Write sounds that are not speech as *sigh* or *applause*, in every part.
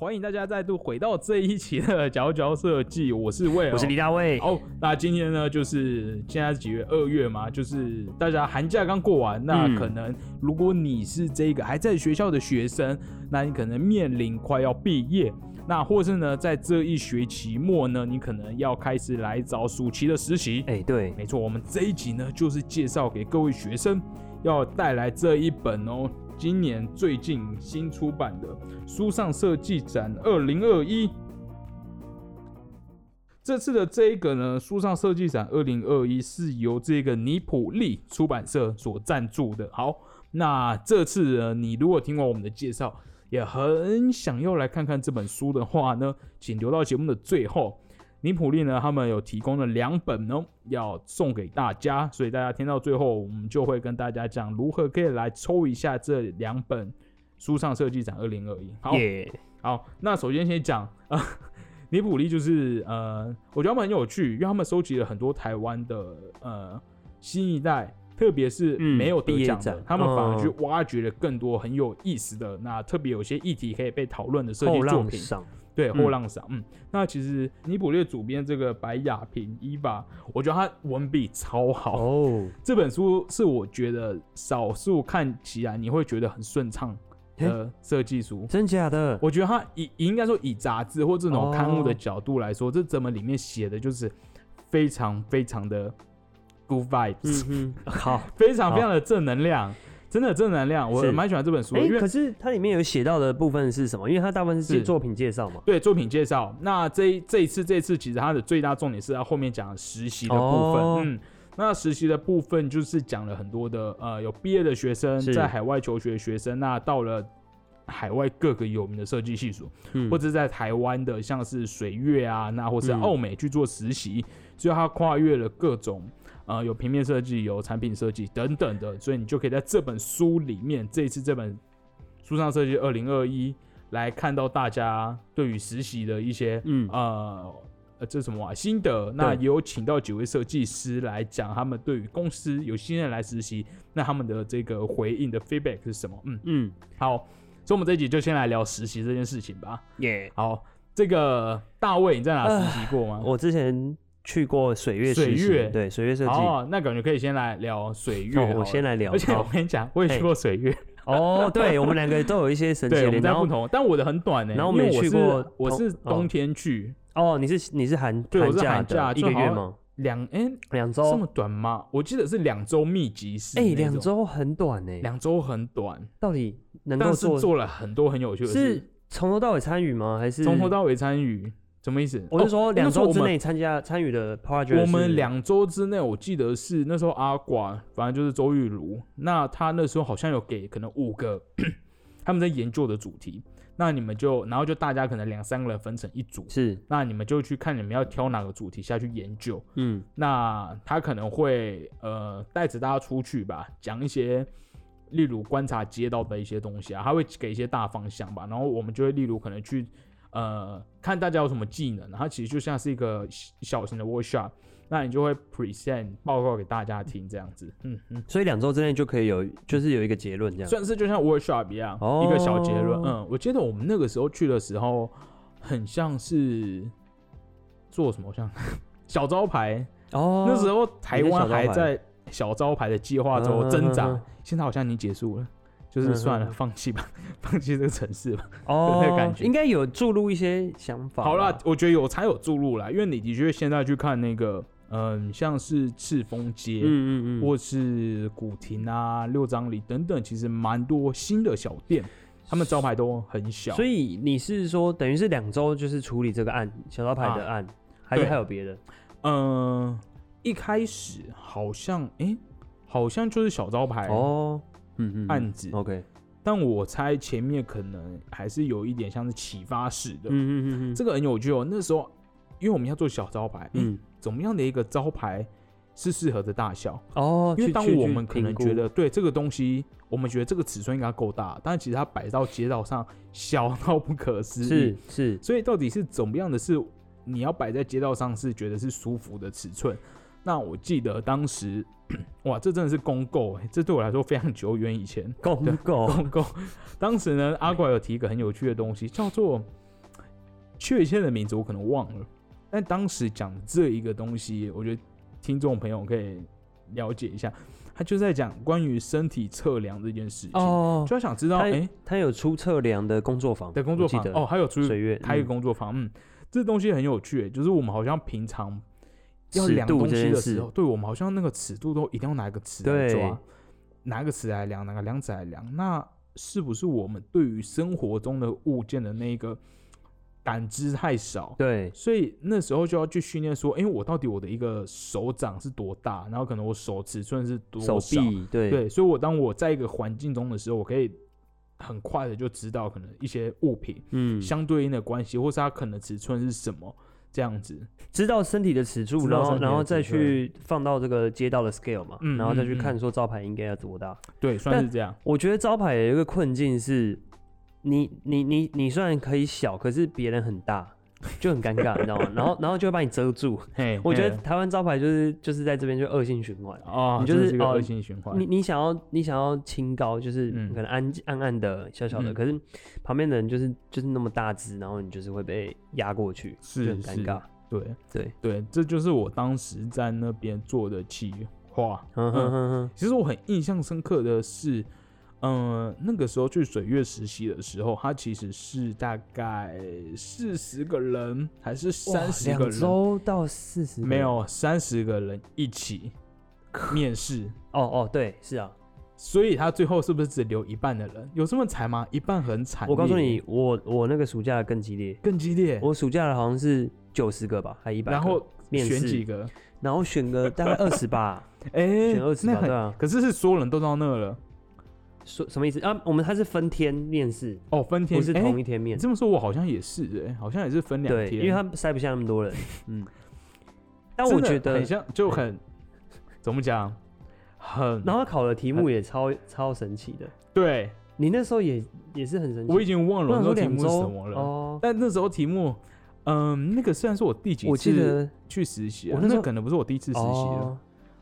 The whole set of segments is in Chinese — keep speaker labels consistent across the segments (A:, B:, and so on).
A: 欢迎大家再度回到这一期的角角设计，我是魏，
B: 我是李大卫。
A: 哦，那今天呢，就是现在是几月？二月嘛，就是大家寒假刚过完，那可能如果你是这个还在学校的学生，那你可能面临快要毕业，那或是呢，在这一学期末呢，你可能要开始来找暑期的实习。
B: 哎，对，
A: 没错，我们这一集呢，就是介绍给各位学生要带来这一本哦。今年最近新出版的《书上设计展二零二一》，这次的这一个呢，《书上设计展二零二一》是由这个尼普利出版社所赞助的。好，那这次呢，你如果听完我们的介绍，也很想要来看看这本书的话呢，请留到节目的最后。尼普利呢，他们有提供了两本哦，要送给大家，所以大家听到最后，我们就会跟大家讲如何可以来抽一下这两本书上设计展二零二一。好，好，那首先先讲啊，尼普利就是呃，我觉得他们很有趣，因为他们收集了很多台湾的呃新一代，特别是没有得奖的，他们反而去挖掘了更多很有意思的，那特别有些议题可以被讨论的设计作品。对后浪上，嗯，那其实尼普列主编这个白雅平伊娃，我觉得他文笔超好。哦。这本书是我觉得少数看起来你会觉得很顺畅的设计书，
B: 真假的？
A: 我觉得他以应该说以杂志或这种刊物的角度来说，这怎么里面写的就是非常非常的 good vibes，*laughs*
B: 好，
A: 非常非常的正能量。真的正能量，我蛮喜欢这本书。
B: 哎，可是它里面有写到的部分是什么？因为它大部分是作品介绍嘛。
A: 对，作品介绍。那这这一次，这一次其实它的最大重点是它后面讲实习的部分。嗯，那实习的部分就是讲了很多的呃，有毕业的学生在海外求学的学生，那到了海外各个有名的设计系所，或者在台湾的像是水月啊，那或是澳美去做实习，所以他跨越了各种。呃，有平面设计，有产品设计等等的，所以你就可以在这本书里面，这一次这本书上设计二零二一来看到大家对于实习的一些，嗯，呃，呃，这什么啊心得？那也有请到几位设计师来讲他们对于公司有新人来实习，那他们的这个回应的 feedback 是什么？嗯嗯，好，所以我们这一集就先来聊实习这件事情吧。
B: 耶，
A: 好，这个大卫你在哪实习过吗？
B: 我之前。去过水月
A: 水月
B: 对水月设计
A: 哦，那感觉可以先来聊水月。
B: 我先来聊，
A: 而且我跟你讲，我也去过水月。*laughs*
B: 哦，对，我们两个都有一些神奇的，
A: 在不同，但我的很短呢。
B: 然后我没去过，
A: 我是冬天去。
B: 哦，你是你是寒
A: 寒
B: 假
A: 假
B: 一个月吗？
A: 两哎
B: 两周
A: 这么短吗？我记得是两周密集式。
B: 哎，两周很短呢。
A: 两周很短，
B: 到底能够做
A: 做了很多很有趣的
B: 事，是从头到尾参与吗？还是
A: 从头到尾参与？什么意思？
B: 我是说两周之内参加参与的 project。
A: 我们两周之内，我记得是那时候阿寡，反正就是周玉如。那他那时候好像有给可能五个 *clears throat* 他们在研究的主题。那你们就然后就大家可能两三个人分成一组，
B: 是。
A: 那你们就去看你们要挑哪个主题下去研究。嗯。那他可能会呃带着大家出去吧，讲一些例如观察街道的一些东西啊，他会给一些大方向吧。然后我们就会例如可能去。呃，看大家有什么技能，然后其实就像是一个小型的 workshop，那你就会 present 报告给大家听，这样子，嗯嗯，
B: 所以两周之内就可以有，就是有一个结论这样，
A: 算是就像 workshop 一样，一个小结论。嗯，我记得我们那个时候去的时候，很像是做什么，像小招牌哦，那时候台湾还在小招牌的计划中挣扎，现在好像已经结束了。就是算了，放弃吧，*laughs* 放弃这个城市吧。*laughs* 哦，那个感觉
B: 应该有注入一些想法。
A: 好了，我觉得有才有注入啦，因为你的确现在去看那个，嗯，像是赤峰街，嗯嗯嗯，或是古亭啊、六张里等等，其实蛮多新的小店，他们招牌都很小。
B: 所以你是说，等于是两周就是处理这个案小招牌的案，还是还有别的？
A: 嗯，一开始好像，哎，好像就是小招牌哦。嗯嗯，案子
B: OK，
A: 但我猜前面可能还是有一点像是启发式的。嗯嗯嗯嗯，这个很有趣哦。那时候，因为我们要做小招牌，嗯，怎么样的一个招牌是适合的大小？哦，因为当我们可能觉得对这个东西，我们觉得这个尺寸应该够大，但其实它摆到街道上小到不可思议。
B: 是是，
A: 所以到底是怎么样的？是你要摆在街道上是觉得是舒服的尺寸？那我记得当时，哇，这真的是公购，这对我来说非常久远以前。
B: 公购，
A: 公购。当时呢，阿怪有提一个很有趣的东西，叫做确切的名字我可能忘了，但当时讲的这一个东西，我觉得听众朋友可以了解一下，他就在讲关于身体测量这件事情，
B: 哦，
A: 就想知道，
B: 他
A: 哎、
B: 他有出测量的工作坊
A: 的工作坊哦，还有出
B: 水月
A: 开一个
B: 嗯
A: 工作坊，嗯，这东西很有趣，就是我们好像平常要量东西的时候，对我们好像那个尺度都一定要拿一个尺来
B: 对
A: 抓，拿个尺来量，拿个量尺来量，那是不是我们对于生活中的物件的那个感知太少？
B: 对，
A: 所以那时候就要去训练说，哎、我到底我的一个手掌是多大，然后可能我手尺寸是多
B: 手
A: 少？
B: 臂对
A: 对，所以我当我在一个环境中的时候，我可以很快的就知道可能一些物品
B: 嗯，
A: 相对应的关系，或是它可能尺寸是什么这样子。
B: 知道身体的尺寸，然后然后再去放到这个街道的 scale 嘛，
A: 嗯
B: 然后再去看说招牌应该要多大。
A: 对，算是这样。
B: 我觉得招牌有一个困境是，你你你你虽然可以小，可是别人很大，就很尴尬，你知道吗？然后然后就会把你遮住。*laughs*
A: 嘿，
B: 我觉得台湾招牌就是就是在这边就恶性循环。
A: 哦，
B: 你就是哦
A: 这是一个恶性循环。
B: 你你想要你想要清高，就是
A: 嗯
B: 可能暗暗暗的小小的，
A: 嗯
B: 可是旁边的人就是就是那么大只，然后你就是会被压过去，
A: 是
B: 就很尴尬。
A: 对
B: 对，
A: 对，这就是我当时在那边做的企划。
B: 哼哼哼哼，
A: 其实我很印象深刻的是，嗯、那个时候去水月实习的时候，他其实是大概四十个人还是三十个
B: 两
A: 人，
B: 周到四十
A: 没有三十个人一起面试，
B: 哦哦，对，是啊，
A: 所以他最后是不是只留一半的人？有这么惨吗？一半很惨。
B: 我告诉你，，我我那个暑假更激烈，
A: 更激烈。
B: 我暑假的好像是九十个吧，还一百，
A: 然后
B: 面
A: 选几，个？
B: 然后选个大概二十吧，*laughs*
A: 哎、
B: 选二十吧，
A: 那很
B: 对啊，
A: 可是是所有人都到那了
B: 说什么意思啊？我们他是分天面试，
A: 哦，分天
B: 不是
A: 哎
B: 同一天面
A: 你，这么说，我好像也是哎、好像也是分两，天，
B: 因为他塞不下那么多人，*laughs* 嗯。但我觉得
A: 很，像，就很怎么讲，很
B: 然后他考的题目也超超神奇的。
A: 对，
B: 你那时候也也是很神奇，
A: 我已经忘了那时候题目是什么了。
B: 哦。
A: 但那时候题目，嗯，那个虽然是我第几次去实习、啊，
B: 我那时候
A: 可能不是我第一次实习了。
B: 哦，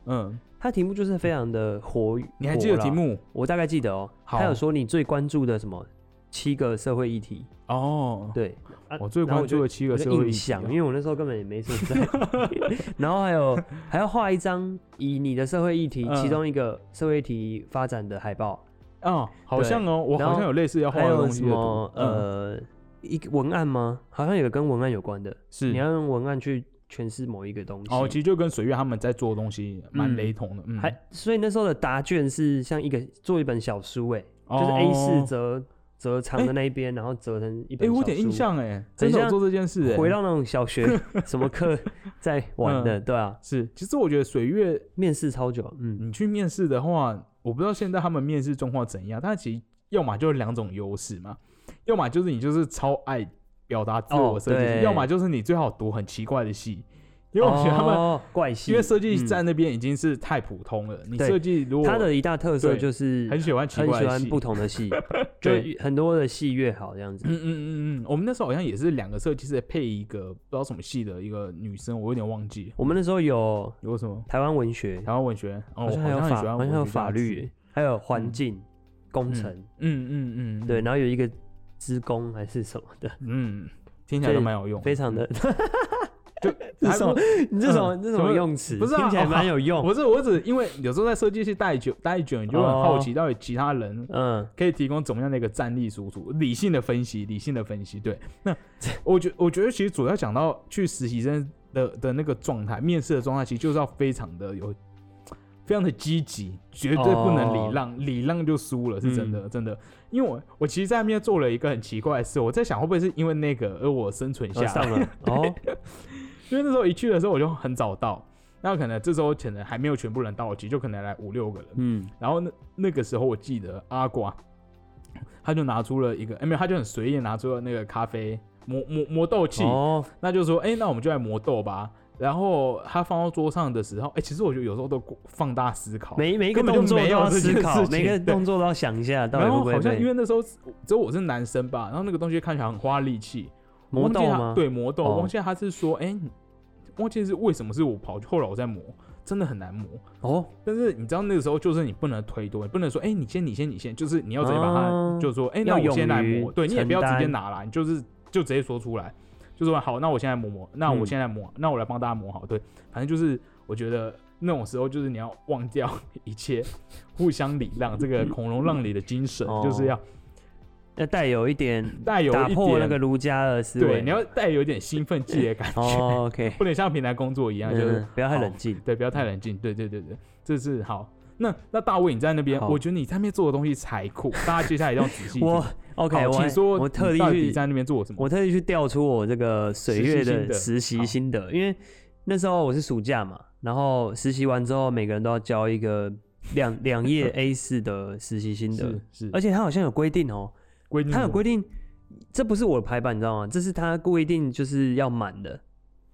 A: 嗯，
B: 他题目就是非常的活，
A: 你还记得题？目？
B: 我大概记得哦。
A: 好
B: 他有说你最关注的什么七个社会议题？
A: 哦，
B: 对，啊
A: 我最关注的七个社会议题
B: 印象，因
A: 哦
B: 为我那时候根本也没什么在。*laughs* 然后还有还要画一张以你的社会议题、
A: 嗯
B: 其中一个社会议题发展的海报，
A: 哦，好像哦，我好像有类似要画
B: 还有
A: 的东西的
B: 什么呃一个文案吗？好像有个跟文案有关的，
A: 是
B: 你要用文案去诠释某一个东西。
A: 哦，其实就跟水月他们在做的东西蛮
B: 嗯。
A: 雷同的，嗯，
B: 还所以那时候的答卷是像一个做一本小书，哎，就是
A: 哦
B: A 四折折长的那一边，然后折成一本
A: 哎，
B: 小书。
A: 我有点印象哎，真的有做这件事哎，
B: 回到那种小学什么课在玩的，对啊，
A: 是，其实我觉得水月
B: 面试超久，嗯，
A: 你去面试的话，我不知道现在他们面试状况怎样，但其实要么就是两种优势嘛，要么就是你就是超爱表达自我设计师，
B: 哦
A: 要么就是你最好读很奇怪的戏，因为我觉得他们、
B: 哦怪系，
A: 因为设计
B: 嗯
A: 在那边已经是太普通了，你设计如果
B: 它的一大特色就是
A: 很喜欢奇
B: 很
A: 怪
B: 喜欢不同的戏，*laughs*
A: 对
B: 就很多的戏越好这样子。
A: 嗯嗯嗯嗯，我们那时候好像也是两个设计师配一个不知道什么戏的一个女生，我有点忘记
B: 我们那时候有
A: 有什么
B: 台湾文学，
A: 台湾文学，哦，
B: 好像还有法，
A: 我很喜欢
B: 好像有法律，，还有环境工程，
A: 嗯嗯嗯，
B: 对，
A: 嗯，
B: 然后有一个职工还是什么的，
A: 嗯，听起来都蛮有用，
B: 非常的，*laughs*
A: 就
B: 这什么？你这什么
A: 嗯
B: 这什么用词？
A: 不是啊
B: 听起来蛮有用。*laughs*
A: 不是，我只因为有时候在设计系待久待久，你就很好奇，到底其他人
B: 嗯，
A: 可以提供怎么样的一个战力输出，理性的分析，理性的分析。对，那我觉我觉得其实主要讲到去实习生的的那个状态，面试的状态，其实就是要非常的有。非常的积极，绝对不能礼让，礼让就输了，是真的，真的。因为我我其实在那边做了一个很奇怪的事，我在想会不会是因为那个而我生存下来，
B: 了。*laughs* 哦，
A: 因为那时候一去的时候我就很早到，那可能这时候可能还没有全部人到齐，就可能来五六个人。
B: 嗯，
A: 然后那那个时候我记得阿瓜，他就拿出了一个，哎、没有，他就很随意拿出了那个咖啡磨磨磨豆器，
B: 哦，
A: 那就说，哎、那我们就来磨豆吧。然后他放到桌上的时候，哎、其实我觉得有时候都放大思考，
B: 每每一个动作都要思考，每个动作都要想一下，到底
A: 然后
B: 会不会被
A: 好像因为那时候只有我是男生吧，然后那个东西看起来很花力气，
B: 磨豆吗？，
A: 对，磨豆，
B: 哦。
A: 忘记他是说，哎、你忘记是为什么是我跑去，后来我在磨，真的很难磨。
B: 哦，
A: 但是你知道那个时候就是你不能推多，你不能说，哎、你先，你先，你先，就是你要直接把它，
B: 哦。
A: 就说，哎、那我先来磨，对你也不要直接拿来，你就是就直接说出来。就说好，那我现在磨磨，那我
B: 嗯
A: 现在磨，那我来帮大家磨好，对，反正就是我觉得那种时候就是你要忘掉一切，互相礼让，这个孔融让梨的精神，
B: 哦
A: 就是要
B: 要带有一点 *laughs*
A: 带有一
B: 打破那个儒家的思维。
A: 对，你要带有一点兴奋剂的感觉，
B: 哦，OK，*laughs*
A: 不能像平台工作一样，就是、
B: 嗯，不要太冷静。
A: 对，不要太冷静。对对对对，这是好。那那大卫你在那边，我觉得你在那边做的东西才酷，大家接下来一定要仔细听。
B: 我 OK，
A: 好
B: 我
A: 请说，
B: 我特地去
A: 你在那边做什么？
B: 我特地去调出我这个水月的实
A: 实习
B: 习心得，因为那时候我是暑假嘛，然后实习完之后，每个人都要交一个两两页 *laughs* A 四的实习心得
A: 是，是，
B: 而且他好像有规定哦，
A: 规定
B: 他有规定，这不是我的排版，你知道吗？这是他规定就是要满的，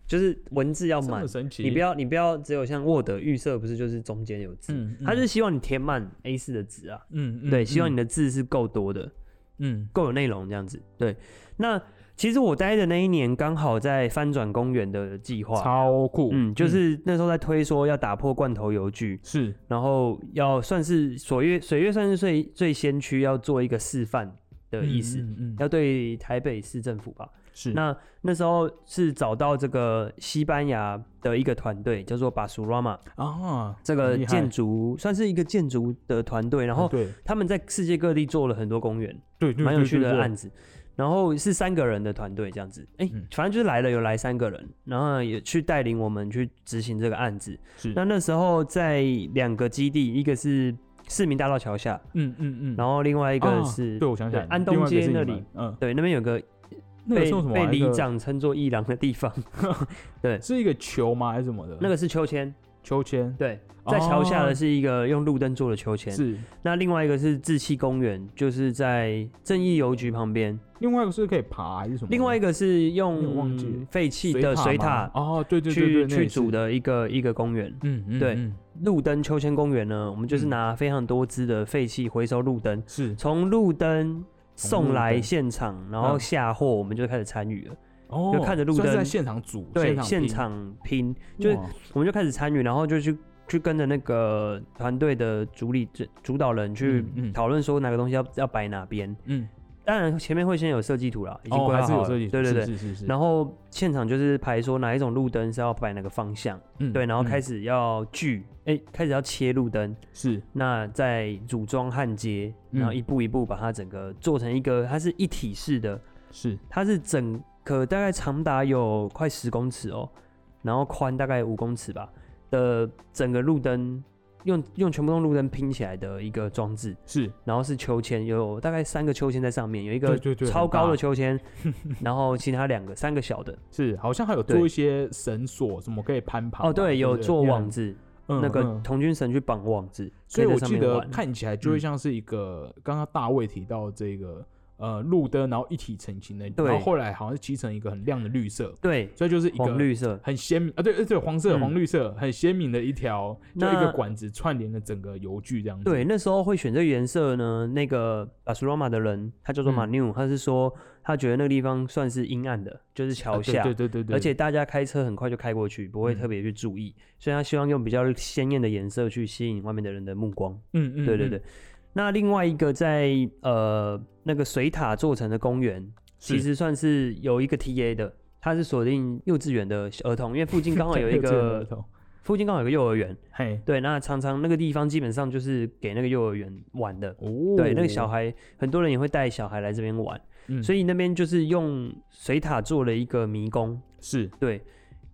B: 就是文字要满，你不要你不要只有像 Word 预设不是就是中间有字，
A: 嗯，嗯，
B: 他就是希望你填满 A 四的纸啊，
A: 嗯嗯，
B: 对，希望你
A: 的
B: 的字是够多的。
A: 嗯。
B: 够有内容这样子。对，那其实我待的那一年刚好在翻转公园的计划，
A: 超酷，
B: 嗯，就是那时候在推说要打破罐头邮局，
A: 是。
B: 然后要算是水月水月算是最最先驱，要做一个示范的意思，
A: 嗯嗯嗯
B: 要对台北市政府吧。
A: 是
B: 那那时候是找到这个西班牙的一个团队，叫做巴苏拉玛，
A: 啊，
B: 这个
A: 很厉害
B: 建筑算是一个建筑的团队，然后
A: 对
B: 他们在世界各地做了很多公园。
A: 对对，
B: 蛮有趣的案子。然后是三个人的团队这样子，哎、
A: 嗯
B: 反正就是来了有来三个人，然后也去带领我们去执行这个案子。
A: 是，
B: 那那时候在两个基地，一个是市民大道桥下，
A: 嗯嗯嗯，
B: 然后另外一个
A: 啊
B: 是、
A: 对我想起来，
B: 安东街那里，
A: 嗯，
B: 对那边有个
A: 那个
B: 被被里长称作一郎的地方，*laughs* 对，
A: 是一个球吗？还是什么的？
B: 那个是秋千，
A: 秋千。
B: 对，在桥下
A: 哦
B: 的是一个用路灯做的秋千，
A: 是，
B: 那另外一个是志气公园，就是在正义邮局旁边，
A: 另外一个是可以爬还是什么？
B: 另外一个是用废弃的水
A: 水
B: 塔
A: 哦，对对对对，
B: 去去组的一个一个公园。
A: 嗯嗯，
B: 对。
A: 嗯
B: 路灯秋千公园呢，我们就是
A: 嗯。
B: 拿非常多支的废弃回收路灯，
A: 是。
B: 从路灯送来现场，然后
A: 嗯
B: 下货，我们就开始参与了。
A: 哦，
B: 就看着路
A: 灯在
B: 灯
A: 现场组，
B: 对，现
A: 拼。
B: 场拼，就是我们就开始参与，然后就去去跟着那个团队的主理主主导人去讨论说哪个东西要要摆哪边。
A: 嗯，
B: 当然前面会先有设计图啦，已经
A: 哦，
B: 规划好了。对对对。
A: 是是是，
B: 然后现场就是排说哪一种路灯是要摆哪个方向，
A: 嗯
B: 对，然后开
A: 始
B: 始要锯，哎、开始要切路灯，
A: 是。
B: 那再组装焊接，然后
A: 嗯。
B: 一步一步把它整个做成一个，它是一体式的，
A: 是。
B: 它是整个大概长达有快十公尺哦，然后宽大概五公尺吧的整个路灯，用用全部用路灯拼起来的一个装置，
A: 是，
B: 然后是秋千，有大概三个秋千在上面，有一个超高的。秋千，然后其他两个三个小的，
A: 是，好像还有做一些绳索，什么可以攀爬。
B: 哦对，有做网，子，
A: 嗯
B: 那个
A: 嗯。
B: 童军绳去绑网子，
A: 所以我记得看起来就会
B: 嗯。
A: 像是一个刚刚大卫提到这个呃路灯，然后一体成型的，
B: 对
A: 然后后来好像是漆成一个很亮的绿色，
B: 对
A: 所以就是一个
B: 黄绿色，
A: 很鲜明啊，对对对，黄色
B: 嗯
A: 黄绿色很鲜明的一条，就一
B: 那
A: 个管子串联了整个油具这样子。
B: 对，那时候会选这个颜色呢，那个巴苏罗马的人，他叫做马
A: 嗯
B: 纽，他是说他觉得那个地方算是阴暗的，就是桥
A: 啊，对
B: 下，
A: 对对对对，
B: 而且大家开车很快就开过去，不会
A: 嗯
B: 特别去注意，所以他希望用比较鲜艳的颜色去吸引外面的人的目光。
A: 嗯嗯，嗯
B: 对对对，，那另外一个在呃那个水塔做成的公园，其实算是有一个 TA 的，它是锁定幼稚园的儿童，因为附近刚好有一 *laughs* 个
A: 童
B: 附近刚好有个幼儿园，
A: 嘿
B: 对，那常常那个地方基本上就是给那个幼儿园玩的。
A: 哦，
B: 对，那个小孩很多人也会带小孩来这边玩，
A: 嗯，
B: 所以那边就是用水塔做了一个迷宫，
A: 是。
B: 对，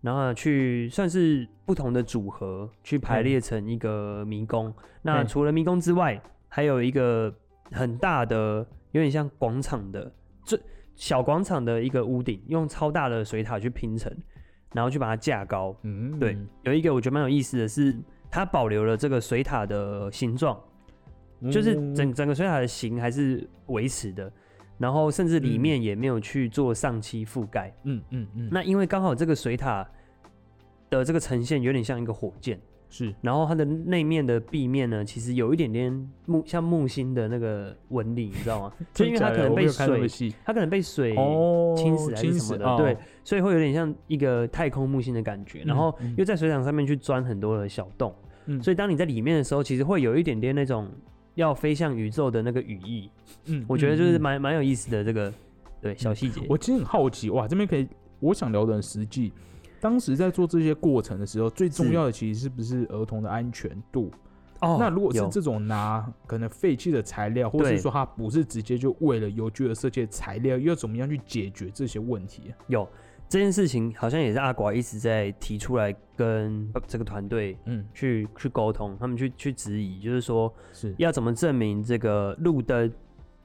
B: 然后去算是不同的组合去排列成一个迷宫。那除了迷宫之外，还有一个很大的，有点像广场的最小广场的一个屋顶，用超大的水塔去拼成，然后去把它架高。
A: 嗯
B: 对，有一个我觉得蛮有意思的是，它保留了这个水塔的形状，就是
A: 嗯
B: 整整个水塔的形还是维持的，然后甚至里
A: 嗯
B: 面也没有去做上漆覆盖。
A: 嗯嗯嗯，
B: 那因为刚好这个水塔的这个呈现有点像一个火箭，
A: 是
B: 然后它的内面的壁面呢，其实有一点点木像木星的那个纹理，你知道吗？*laughs* 就因为它可能被水，它可能被水
A: 哦
B: 侵蚀还是什么的，对，，所以会有点像一个太空木星的感觉。然后
A: 嗯
B: 又在水场上面去钻很多的小洞，
A: 嗯
B: 所以当你在里面的时候，其实会有一点点那种要飞向宇宙的那个羽翼。
A: 嗯
B: 我觉得就是蛮蛮有意思的这个对小细节。
A: 我其实很好奇，哇，这边可以我想聊的很实际。当时在做这些过程的时候，最重要的其实是不是儿童的安全度？
B: 哦
A: 那如果是
B: 有。
A: 这种拿可能废弃的材料，或者是
B: 对
A: 说它不是直接就为了邮局而设计的材料，要怎么样去解决这些问题？
B: 有。这件事情，好像也是阿寡一直在提出来跟这个团队
A: 嗯，
B: 去去沟通，他们去去质疑，就是说
A: 是，
B: 要怎么证明这个路灯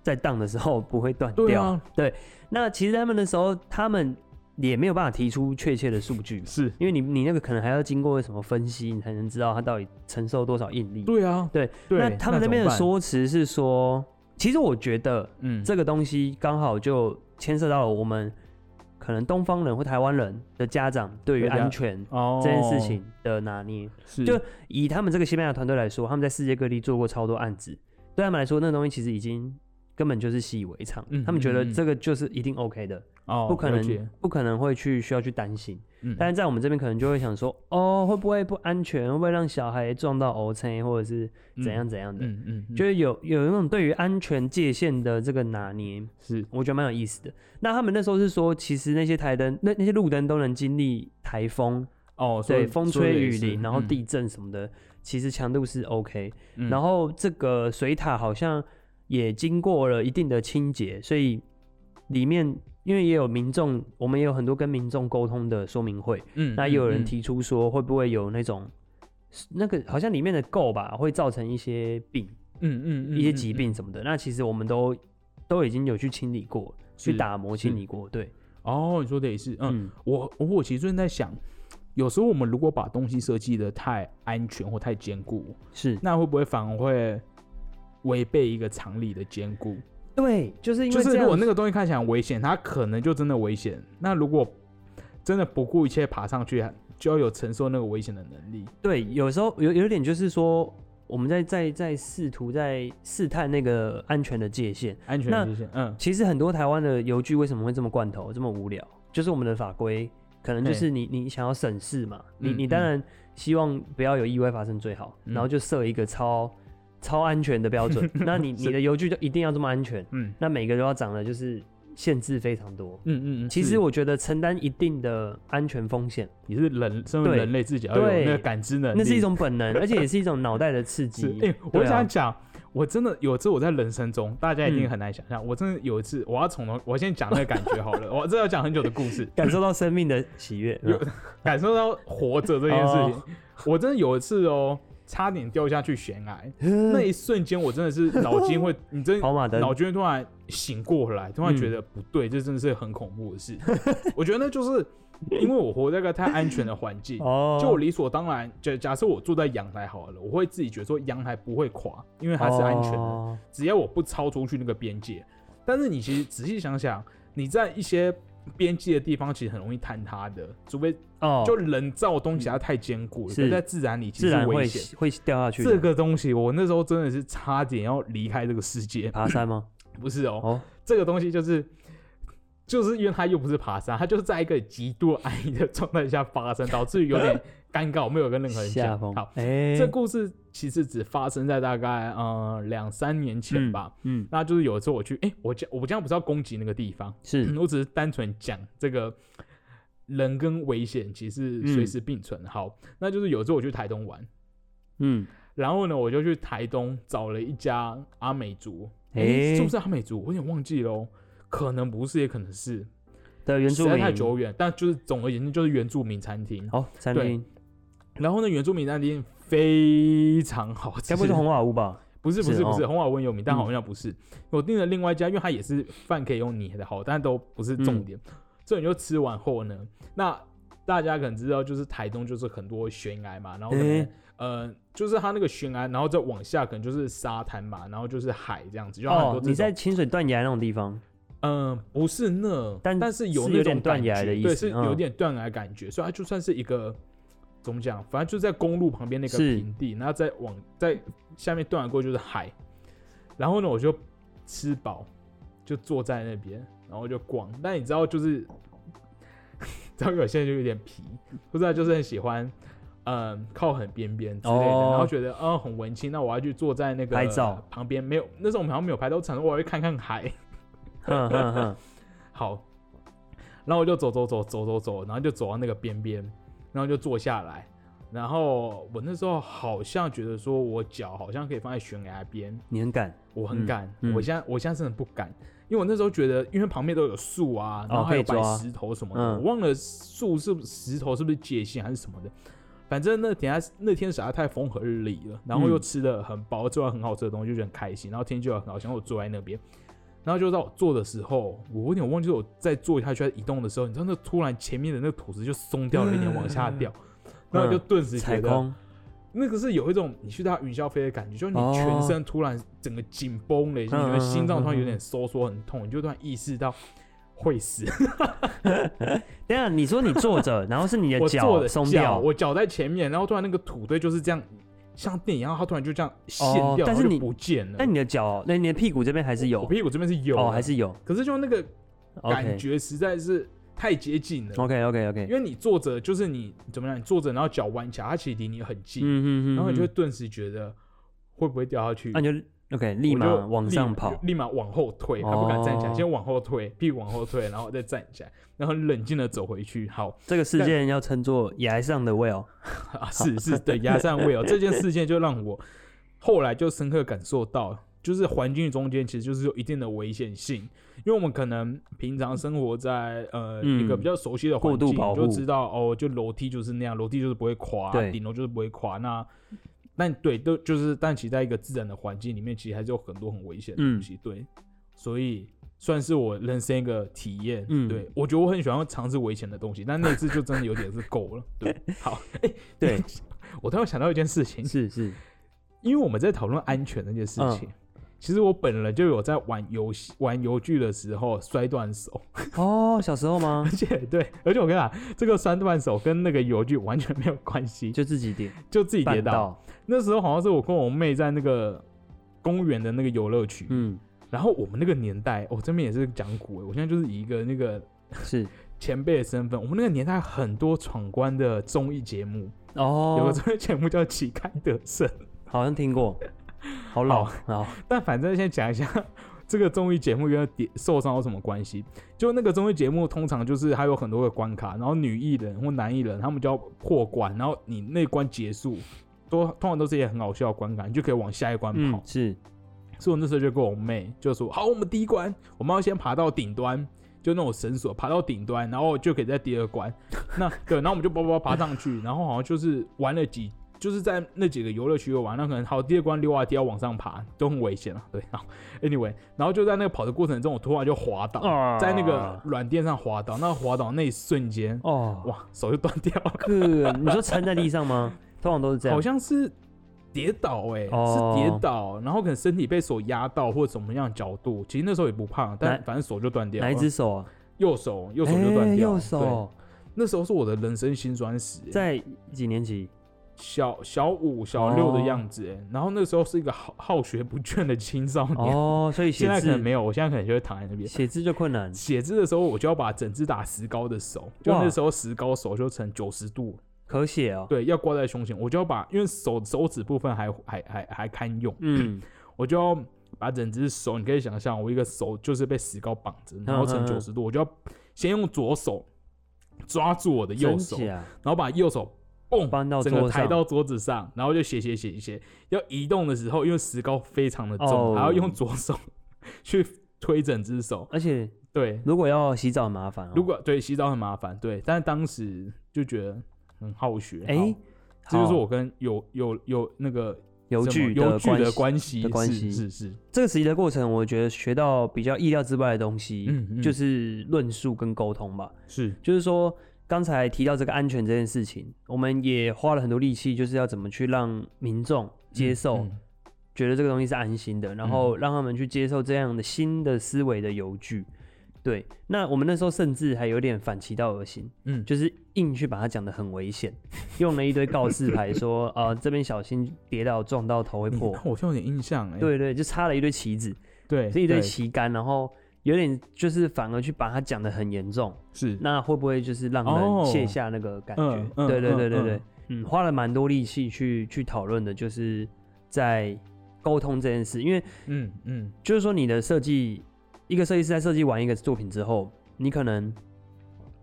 B: 在荡的时候不会断掉？
A: 对啊，
B: 那其实他们的时候，他们也没有办法提出确切的数据，
A: 是，
B: 因为你你那个可能还要经过什么分析，你才能知道它到底承受多少应力。
A: 对啊，
B: 对
A: 对。
B: 那他们那边的说辞是说，其实我觉得
A: 嗯，
B: 这个东西刚好就牵涉到了我们可能东方人或台湾人的家长对于安全
A: 哦。
B: 这件事情的拿捏。
A: 是，
B: 就以他们这个西班牙团队来说，他们在世界各地做过超多案子，对他们来说，那个东西其实已经根本就是习以为常。
A: 嗯
B: 他们觉得这个就是一定 OK 的，
A: 哦，
B: 不可能不可能会去需要去担心。
A: 嗯，
B: 但是在我们这边可能就会想说，哦，会不会不安全？会不会让小孩撞到 O C 或者是怎样怎样的？
A: 嗯
B: 就是有有一种对于安全界限的这个拿捏，
A: 是，
B: 我觉得蛮有意思的。那他们那时候是说，其实那些台灯、那那些路灯都能经历台风，
A: 哦，
B: 对，风吹雨淋，然后
A: 嗯
B: 地震什么的，其实强度是 OK。
A: 嗯
B: 然后这个水塔好像也经过了一定的清洁，所以里面因为也有民众，我们也有很多跟民众沟通的说明会，
A: 嗯，
B: 那也有人
A: 嗯，
B: 提出说会不会有那种那个好像里面的垢吧，会造成一些病、
A: 嗯嗯
B: 一些疾，病什么的。那其实我们都都已经有去清理过，去打磨清理过，对，
A: 哦，你说的也是，嗯，我我其实最近在想，有时候我们如果把东西设计的太安全或太坚固，
B: 是。
A: 那会不会反而会违背一个常理的兼顾？
B: 对，就是因为就是
A: 如果那个东西看起来很危险，它可能就真的危险。那如果真的不顾一切爬上去，就要有承受那个危险的能力。
B: 对，有时候有有点就是说，我们在在在试图在试探那个安全的界限。
A: 安全的界限，嗯，
B: 其实很多台湾的邮局为什么会这么罐头、这么无聊？就是我们的法规可能就是你你想要省事嘛，你你当然希望不要有意外发生最好，
A: 嗯
B: 然后就设一个超超安全的标准。*laughs* 那你你的油具就一定要这么安全，
A: 嗯
B: 那每个都要长得就是限制非常多。
A: 嗯嗯嗯，
B: 其实我觉得承担一定的安全风险，
A: 也是人，身为人类自己要有那个感知能力，
B: 那是一种本能，*laughs* 而且也是一种脑袋的刺。激。
A: 哎、我想讲，我真的有一次我在人生中，大家一定
B: 嗯
A: 很难想象，我真的有一次，我要从头，我先讲那个感觉好了，我这要讲很久的故事，*laughs*
B: 感受到生命的喜悦。
A: 有感受到活着这件事情。
B: 哦
A: 我真的有一次哦，差点掉下去悬崖，*laughs* 那一瞬间我真的是脑筋会，*laughs* 你真脑筋会突然醒过来，突然觉得不对，这真的是很恐怖的事。*laughs* 我觉得那就是因为我活在一个太安全的环境。
B: 哦，
A: 就我理所当然，就假设我坐在阳台好了，我会自己觉得说阳台不会垮，因为它是安全的，
B: 哦
A: 只要我不超出去那个边界。但是你其实仔细想想，你在一些边际的地方其实很容易坍塌的，除非
B: 哦，
A: 就人造的东西它太坚固了，
B: 是
A: 可在自然里其实是危险。
B: 会掉下去的。
A: 这个东西，我那时候真的是差点要离开这个世界。
B: 爬山吗？*laughs*
A: 不是哦，
B: 哦，
A: 这个东西就是，就是因为它又不是爬山，它就是在一个极度安逸的状态下发生，导致于有点尴尬，我没有跟任何人
B: 下
A: 讲。*laughs* 好，
B: 哎，
A: 这故事其实只发生在大概呃两三年前吧。
B: 嗯，
A: 那就是有一次我去，哎、我讲我这样不是要攻击那个地方，
B: 是。*clears throat*
A: 我只是单纯讲这个人跟危险其实
B: 嗯
A: 随时并存。好，那就是有一次我去台东玩，
B: 嗯，
A: 然后呢，我就去台东找了一家阿美族，哎、
B: 诶。
A: 是不是阿美族？我有点忘记喽，可能不是，也可能是，
B: 的原住
A: 实在太。久远。但就是总而言之，就是原住民餐厅。
B: 哦，餐
A: 对
B: 厅
A: 然后呢，原住民餐厅非常好吃，
B: 该不会是红瓦屋吧？
A: 不是不
B: 是
A: 是不是，
B: 哦
A: 红瓦屋有名，但
B: 嗯
A: 好像不是。我订了另外一家，因为它也是饭可以用捏的，好，但都不是重
B: 嗯
A: 点。这你就吃完后呢，那大家可能知道，就是台东就是很多悬崖嘛，然后可能、
B: 诶
A: 呃，就是它那个悬崖，然后再往下可能就是沙滩嘛，然后就是海这样子，就很多
B: 哦，你在清水断崖那种地方，
A: 嗯，不是那，
B: 但
A: 但是有那种
B: 断崖的意思
A: 是有
B: 嗯
A: 点断崖感觉，所以它就算是一个怎么讲，反正就在公路旁边那个平地，然后再往在下面断崖过就是海，然后呢，我就吃饱，就坐在那边，然后就逛。但你知道，就是，知道有些人就有点皮，不知道就是很喜欢。嗯，靠很边边之类的，
B: 哦。
A: 然后觉得嗯很文青，那我要去坐在那个
B: 拍照。
A: 旁边，没有那时候我们好像没有拍到，我想说我要去看看海，
B: 哼哼哼，
A: 好，然后我就走走走走走走，然后就走到那个边边，然后就坐下来。然后我那时候好像觉得说，我脚好像可以放在悬崖边，
B: 你很敢，
A: 我很敢。
B: 嗯
A: 我现在我现在真的不敢，因为我那时候觉得，因为旁边都有树啊，然后
B: 哦
A: 还有摆石头什么的，
B: 嗯
A: 我忘了树是不是石头是不是界限还是什么的。反正那天那天实在太风和日丽了，然后又
B: 嗯
A: 吃的很饱，吃完很好吃的东西，就觉得很开心。然后天气又很好，想我坐在那边，然后就在我坐的时候，我有点忘记我在坐下去在移动的时候，你知道那突然前面的那个土石就松掉了一点，往下掉，然后就顿时觉得那个是有一种你去搭云霄飞的感觉，就是你全身突然整个紧绷了，你觉得心脏突然有点收缩很痛，你就突然意识到会死。*laughs*
B: 等下你说你坐着，*laughs* 然后是你的脚，松掉，
A: 我脚在前面，然后突然那个土堆就是这样，像电影一样，它突然就这样陷掉，
B: 但是你
A: 不见了。
B: 但你的脚，那你的屁股这边还是有我
A: 屁股这边是有
B: 哦，还是有
A: 可是就那个感觉实在是太接近了。
B: OK OK OK，
A: 因为你坐着，就是你怎么样，你坐着，然后脚弯起来，它其实离你很近，
B: 嗯嗯嗯，
A: 然后你就会
B: 嗯
A: 顿时觉得会不会掉下去？
B: 那你就 OK 立马往上跑，
A: 立马往后退，他不敢站起来，
B: 哦
A: 先往后退，屁股往后退，然后再站起来，然后冷静的走回去。好
B: 这个事件要称作崖上的 Will，*laughs*
A: 啊，是是对崖上 Will，这件事件就让我后来就深刻感受到，就是环境中间其实就是有一定的危险性，因为我们可能平常生活在呃、
B: 嗯
A: 一个比较熟悉的环境，就知道哦，就楼梯就是那样，楼梯就是不会垮，
B: 对
A: 顶楼就是不会垮。那但对，都就是但其实在一个自然的环境里面，其实还是有很多很危险的
B: 嗯
A: 东西。对，所以算是我人生一个体验。
B: 嗯
A: 对我觉得我很喜欢尝试危险的东西，但那次就真的有点是够了。对，*laughs* 好，*laughs* 哎、
B: 对，*laughs*
A: 我突然想到一件事情，
B: 是是，
A: 因为我们在讨论安全那件事情。
B: 嗯
A: 其实我本人就有在玩游戏、玩游具的时候摔断手，
B: 哦，小时候吗？*laughs*
A: 而？且对，而且我跟你讲，这个摔断手跟那个游具完全没有关系，就
B: 就自己跌。
A: 就自己跌倒。那时候好像是我跟我妹在那个公园的那个游乐区，
B: 嗯，
A: 然后我们那个年代，我、这边也是讲古欸，我现在就是以一个那个
B: 是。
A: 前辈的身份，我们那个年代很多闯关的综艺节目。哦，有
B: 哦
A: 个，综艺节目叫《旗开得胜》，
B: 好像听过，*laughs* 好老，啊，
A: 但反正先讲一下 *laughs* 这个综艺节目跟跌受伤有什么关系。就那个综艺节目通常就是还有很多个关卡，然后女艺人或男艺人他们就要破关，然后你那关结束。都通常都是一些很好笑的关卡，你就可以往下一关跑。
B: 嗯，是，
A: 所以我那时候就跟我妹就说：“好，我们第一关我们要先爬到顶端，就那种绳索爬到顶端，然后就可以在第二关。那对，然后我们就叭叭爬上去，然后好像就是玩了几，就是在那几个游乐区玩，那可能好第二关溜滑梯要往上爬，都很危险啊。对，好，anyway，然后就在那个跑的过程中，我突然就滑倒，
B: 啊
A: 在那个软垫上滑倒，那滑倒那一瞬间，
B: 哦，
A: 哇，手就断掉了，
B: 个，你说撑在地上吗？通常都是这样，
A: 好像是。跌倒哎、
B: 哦
A: 是跌倒，然后可能身体被手压到或者怎么样的角度，其实那时候也不胖，但反正手就断掉了。
B: 哪一只手啊？*laughs*
A: 右手，右手就断掉了。对，
B: 手
A: 那时候是我的人生辛酸史、欸，
B: 在几年级？
A: 小小五、小六的样子、欸，然后那时候是一个好好学不倦的青少年。
B: 哦，所以写
A: 现在可能
B: 字
A: 没有，我现在可能就会躺在那边。
B: 写字就困难，
A: 写字的时候，我就要把整只打石膏的手，就那时候石膏手就成九十度，
B: 可写哦。
A: 对，要挂在胸前，我就要把，因为手手指部分还还还还堪用，
B: 嗯，*clears throat*
A: 我就要把整只手，你可以想象，我一个手就是被石膏绑着，然后成
B: 嗯嗯嗯。
A: 九十度，我就要先用左手抓住我的右手，然后把右手蹦
B: 搬到
A: 整个
B: 桌上，
A: 抬到桌子上，然后就写写写写。要移动的时候，因为石膏非常的重，
B: 哦
A: 还要用左手 *laughs* 去推整只手。
B: 而且
A: 对，
B: 如果要洗澡很麻烦哦。
A: 如果对洗澡很麻烦，对，但是当时就觉得很好学。
B: 哎
A: 好，这就是我跟有有有那个什么
B: 邮具
A: 邮具的
B: 关系的关系
A: 是是，
B: 这个实习的过程，我觉得学到比较意料之外的东西，
A: 嗯嗯
B: 就是论述跟沟通吧。
A: 是
B: 就是说，刚才提到这个安全这件事情，我们也花了很多力气，就是要怎么去让民众接受，
A: 嗯
B: 觉得这个东西是安心的，然后让他们去接受这样的新的思维的邮具。对，那我们那时候甚至还有点反其道而行，
A: 嗯，
B: 就是硬去把它讲的很危险，*laughs* 用了一堆告示牌说，呃，*laughs* 这边小心跌倒撞到头会
A: 你
B: 破。
A: 好像有点印象哎。
B: 对对，就插了一堆旗子，
A: 对，
B: 是一堆旗杆，然后有点就是反而去把它讲的很严重，
A: 是。
B: 那会不会就是让
A: 哦。
B: 人卸下那个感觉？对对对对
A: 嗯
B: 对，嗯，花了蛮多力气去去讨论的，就是在沟通这件事，因为
A: 嗯嗯。
B: 就是说你的设计，一个设计师在设计完一个作品之后，你可能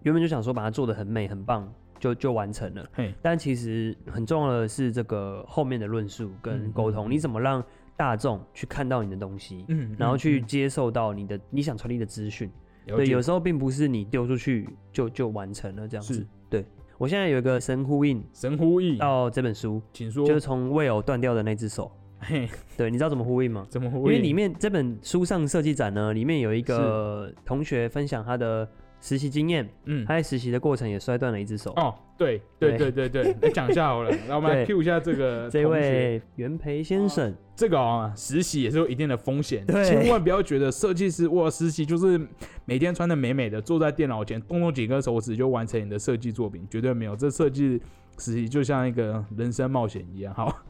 B: 原本就想说把它做的很美很棒，就就完成了。
A: 嘿，
B: 但其实很重要的是这个后面的论述跟
A: 嗯
B: 沟通，你怎么让大众去看到你的东西，
A: 嗯
B: 然后去
A: 嗯
B: 接受到你的你想传递的资讯。对，有时候并不是你丢出去就就完成了这样
A: 是
B: 子。对我现在有一个神呼应
A: 神呼应，
B: 到这本书，
A: 请说，
B: 就是从魏偶断掉的那只手。
A: 嘿，
B: 对，你知道怎么呼应吗？
A: 怎么呼应？
B: 因为里面这本书上设计展呢，里面有一个同学分享他的实习经验，
A: 嗯
B: 他在实习的过程也摔断了一只手。
A: 哦，对对对对对，来讲一下好了，*laughs* 那我们来 Q 一下这个
B: 这位袁培先生，
A: 这个啊、实习也是有一定的风险，
B: 对
A: 千万不要觉得设计师哇实习就是每天穿的美美的，坐在电脑前动动几根手指就完成你的设计作品，绝对没有。这设计实习就像一个人生冒险一样。*laughs* 好，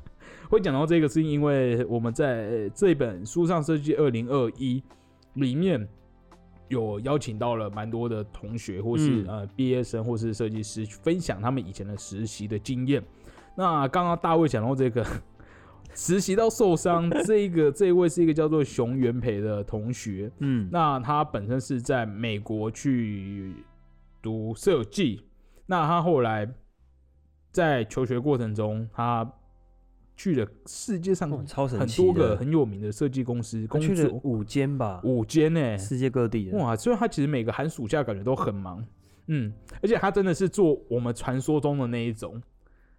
A: 会讲到这个是因为我们在呃这本书上设计二零二一里面。有邀请到了蛮多的同学，或是、
B: 嗯。
A: 呃毕业生，或是设计师，分享他们以前的实习的经验。那刚刚大卫讲到这个 *laughs* 实习到受伤，*laughs* 这一个这一位是一个叫做熊元培的同学，
B: 嗯，
A: 那他本身是在美国去读设计，那他后来在求学过程中，他去了世界上
B: 哦超神
A: 很多个很有名的设计公司
B: 去了
A: 作，
B: 五间吧，
A: 五间呢、
B: 世界各地的。
A: 哇！所以他其实每个寒暑假感觉都很忙，嗯，而且他真的是做我们传说中的那一种，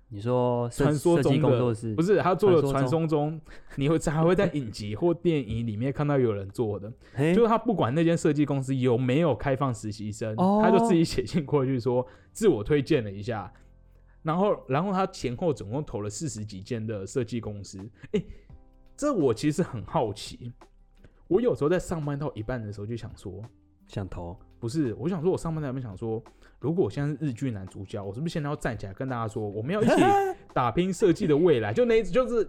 B: 你说设
A: 传说中的
B: 工作室
A: 不是他做的传
B: 传说
A: 说中，你会还会在影集或电影里面看到有人做的，*laughs* 就是他不管那间设计公司有没有开放实习生，
B: 哦
A: 他就自己写信过去说自我推荐了一下，然后然后他前后总共投了四十几间的设计公司，哎、这我其实很好奇，我有时候在上班到一半的时候就想说，
B: 想投，
A: 不是，我想说，我上班在那边想说，如果我现在是日剧男主角，我是不是现在要站起来跟大家说，我们要一起 *laughs* 打拼设计的未来？就那一就是，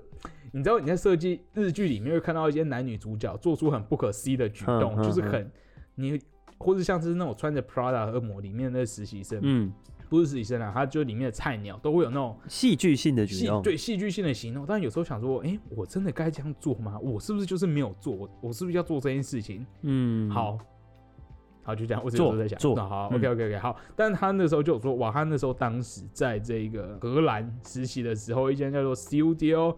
A: 你知道你在设计日剧里面会看到一些男女主角做出很不可思议的举动，
B: 嗯嗯
A: 就是很你，或者像是那种穿着 Prada 恶魔里面的实习生，
B: 嗯，
A: 不是实习生啊，他就里面的菜鸟都会有那种
B: 戏剧性的举动，
A: 对戏剧性的行动，但有时候想说，哎、我真的该这样做吗？我是不是就是没有做？我我是不是要做这件事情？
B: 嗯，
A: 好，好，就这样，我只
B: 做
A: 是在想，
B: 做
A: 那好
B: 嗯
A: ，OK OK OK，好。但他那时候就有说，哇，他那时候当时在这个荷兰实习的时候，一间叫做 Studio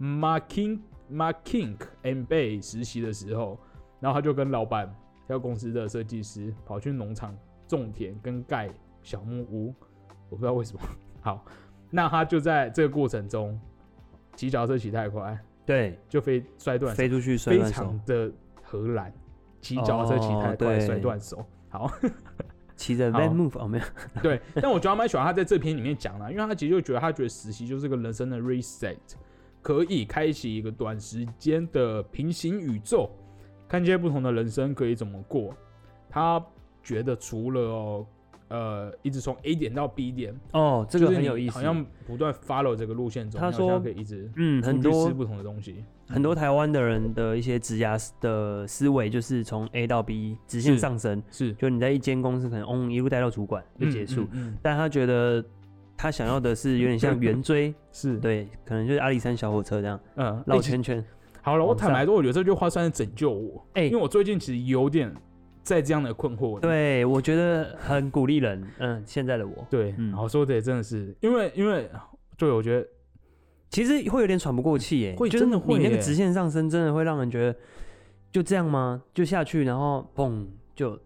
A: Marking Marking and Bay 实习的时候，然后他就跟老板还有公司的设计师跑去农场种田跟盖小木屋，我不知道为什么。好，那他就在这个过程中骑脚踏车骑太快，
B: 对，
A: 就飞摔断
B: 飞出去摔
A: 非
B: 断手
A: 常，的荷兰，骑脚踏车骑太快
B: 哦
A: 摔断手。好，*laughs*
B: 骑着
A: 好
B: van move 哦，没有，*laughs*
A: 对，但我觉得他蛮喜欢他在这篇里面讲的，因为他其实就觉得他觉得实习就是个人生的 reset，可以开启一个短时间的平行宇宙，看见不同的人生可以怎么过。他觉得除了哦，呃，一直从 A 点到 B 点，
B: 哦，这个很有意思，
A: 好像不断 follow 这个路线中，
B: 他说
A: 可以一直
B: 嗯，很多
A: 吃不同的东西。
B: 很多台湾的人的一些职涯的思维就是从 A 到 B 直线上升，
A: 是。
B: 就你在一间公司可能嗯一路带到主管就结束，
A: 嗯，嗯。
B: 但他觉得他想要的是有点像圆锥，*laughs*
A: 是，
B: 对，可能就是阿里山小火车这样
A: 嗯，
B: 绕圈圈。
A: 好了，我坦白说，我觉得这句话算是拯救我，
B: 哎
A: 因为我最近其实有点在这样的困惑里。
B: 对，我觉得很鼓励人。嗯，现在的我
A: 对，
B: 嗯
A: 然后说的也真的是，因为因为对，我觉得
B: 其实会有点喘不过气耶，
A: 会
B: 就是
A: 真的会
B: 你那个直线上升，真的会让人觉得就这样吗？就下去，然后嘣，就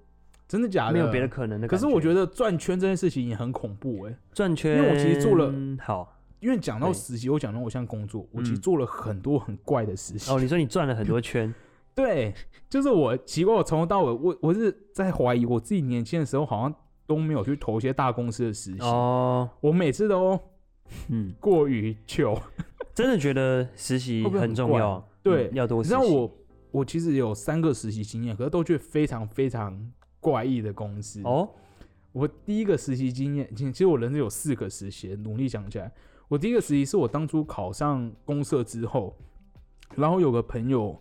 A: 真的假的
B: 没有别的。可能的
A: 可是我觉得转圈这件事情也很恐怖哎、
B: 转圈，
A: 因为我其实做了
B: 好
A: 因为讲到
B: 对
A: 实习，我讲到我现在工作，我其实
B: 嗯
A: 做了很多很怪的实习。
B: 哦，你说你转了很多圈，
A: 对，就是我奇怪，我从头到尾，我我是在怀疑我自己年轻的时候好像都没有去投一些大公司的实习，
B: 哦，
A: 我每次都
B: 嗯，
A: 过于求。
B: 真的觉得实习
A: 很
B: 很重
A: 怪
B: 要，
A: 对
B: 嗯要多
A: 你
B: 实习。
A: 知道我我其实有三个实习经验，可是都去非常非常怪异的公司。
B: 哦，
A: 我第一个实习经验，其实我人生有四个实习，努力想起来。我第一个实习是我当初考上公社之后，然后有个朋友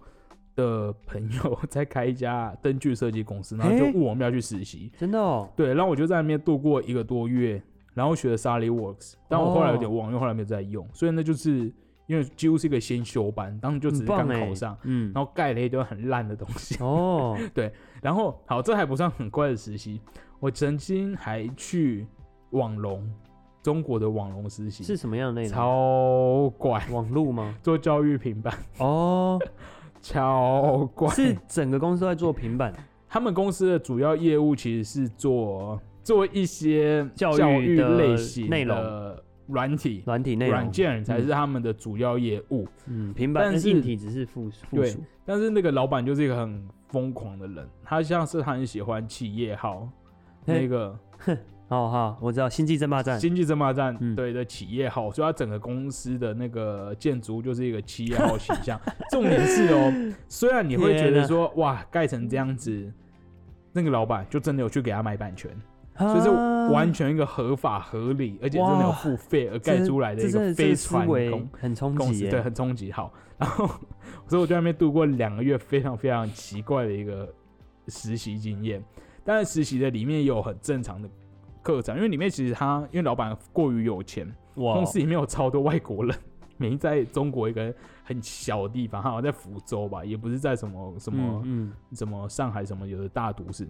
A: 的朋友 *laughs* 在开一家灯具设计公司，然后就
B: 诶
A: 问我们要去实习。
B: 真的哦，
A: 对，然后我就在那边度过一个多月，然后学了 SolidWorks，但我后来有点
B: 哦
A: 忘，因为后来没有再用，所以那就是因为几乎是一个先修班，当时就只是刚考上，，
B: 嗯，
A: 然后盖了一堆很烂的东西。
B: 哦，*laughs* 对
A: 然后好，这还不算很怪的实习，我曾经还去网龙，中国的网龙实习，
B: 是什么样的内容？
A: 超怪，
B: 网路吗？*laughs*
A: 做教育平板，
B: 哦，
A: 超怪。
B: 是整个公司都在做平板，
A: 他们公司的主要业务其实是做做一些
B: 教
A: 教育类型
B: 内容
A: 的软体。
B: 软体内容，
A: 软件才是他们的主要业务，
B: 嗯，平板，
A: 但是
B: 硬体只是附附
A: 对
B: 属。
A: 但是那个老板就是一个很疯狂的人，他像是他很喜欢企业号那个
B: 哦哈，我知道《星际争霸战》
A: 星际争霸战
B: 嗯
A: 对的企业号，所以他整个公司的那个建筑就是一个企业号形象。*laughs* 重点是哦，虽然你会觉得说哇盖成这样子，那个老板就真的有去给他买版权，
B: 所
A: 所以是完全一个合法合理，而且真的有付费而盖出来的一个飞船公
B: 很冲击，
A: 对，很冲击。好，然后所以我在那边度过两个月非常非常奇怪的一个实习经验。但是，实习的里面也有很正常的课程，因为里面其实他因为老板过于有钱，公司里面有超多外国人，每在中国一个很小的地方，好像在福州吧，也不是在什么什么、
B: 嗯
A: 什么上海什么有的大都市。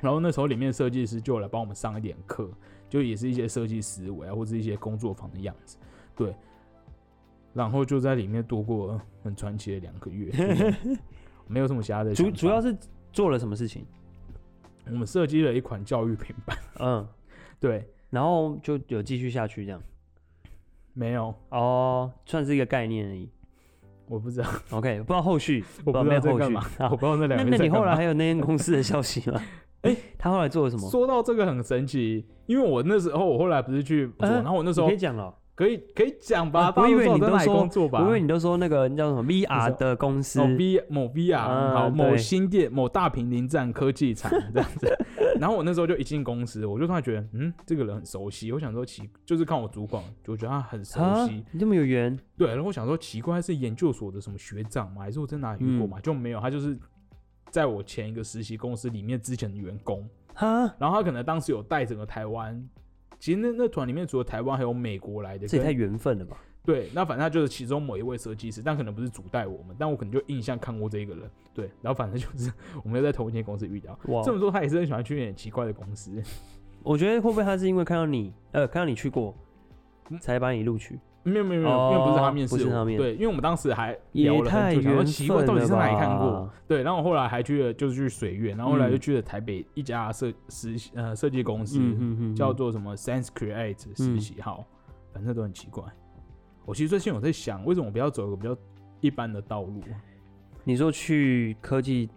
A: 然后那时候里面设计师就来帮我们上一点课，就也是一些设计思维啊，或者一些工作坊的样子，对。然后就在里面度过很传奇的两个月，*laughs* 没有什么其他的。
B: 主主要是做了什么事情？
A: 我们设计了一款教育平板，
B: 嗯，*laughs*
A: 对，
B: 然后就有继续下去这样。
A: 没有，
B: 哦，算是一个概念而已。
A: 我不知道
B: ，OK，不知道后续，*laughs*
A: 我不知
B: 没有后续。
A: 道在干嘛，*laughs* 我
B: 好
A: 不知道那两
B: 那那你后来还有那间公司的消息吗？
A: 哎
B: 他后来做了什么？
A: 说到这个很神奇，因为我那时候我后来不是去然后我那时候
B: 你可以讲了。
A: 可以可以讲吧，
B: 啊我以为你都说
A: 工作吧，
B: 我以为你都说那个叫什么 VR 的公司。
A: 哦 V 某 VR、
B: 啊
A: 好某新店某大平林站科技厂这样子，*laughs* 然后我那时候就一进公司，我就突然觉得，嗯，这个人很熟悉，我想说奇，就是看我主管，就觉得他很熟
B: 啊
A: 悉，，
B: 你这么有缘。
A: 对，然后我想说奇怪是研究所的什么学长吗？还是我在哪里遇过嘛？就没有，他就是在我前一个实习公司里面之前的员工，
B: 哈，
A: 然后他可能当时有带整个台湾。其实那那团里面除了台湾还有美国来的，跟
B: 这也太缘分了吧？
A: 对，那反正他就是其中某一位设计师，但可能不是主带我们，但我可能就印象看过这一个人。对，然后反正就是 *laughs* 我们又在同一间公司遇到。
B: 哇
A: 这么说，他也是很喜欢去一点奇怪的公司。
B: 我觉得会不会他是因为看到你，呃，看到你去过，才把你录取？
A: 没有没有没有，
B: 哦
A: 因为不是他面试对，因为我们当时还聊了
B: 太
A: 很久，想说奇怪到底是哪里看过。
B: 吧？
A: 对，然后我后来还去了，就是去水月，然后后来
B: 嗯
A: 又去了台北一家设实呃设计公司，叫做什么 Sense Create 实习号，反正都很奇怪。我其实最近我在想，为什么我不要走一个比较一般的道路？
B: 你说去科技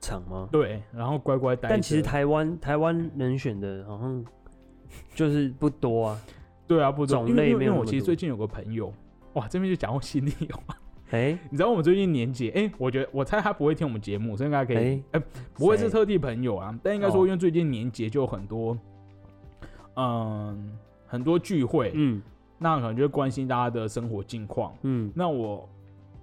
B: 厂吗？
A: 对，然后乖乖待。
B: 但其实台湾台湾人选的好像就是不多啊。
A: 对啊，不知道
B: 种
A: 因为因为因为我其实最近有个朋友，哇，这边就讲我心里有。*laughs*
B: 哎
A: 你知道我们最近年节，哎、我觉得我猜他不会听我们节目，所以应该可以，哎、
B: 哎，
A: 不会是特地朋友啊，但应该说
B: 哦
A: 因为最近年节就有很多，嗯，很多聚会，
B: 嗯
A: 那可能就会关心大家的生活近况。
B: 嗯，
A: 那我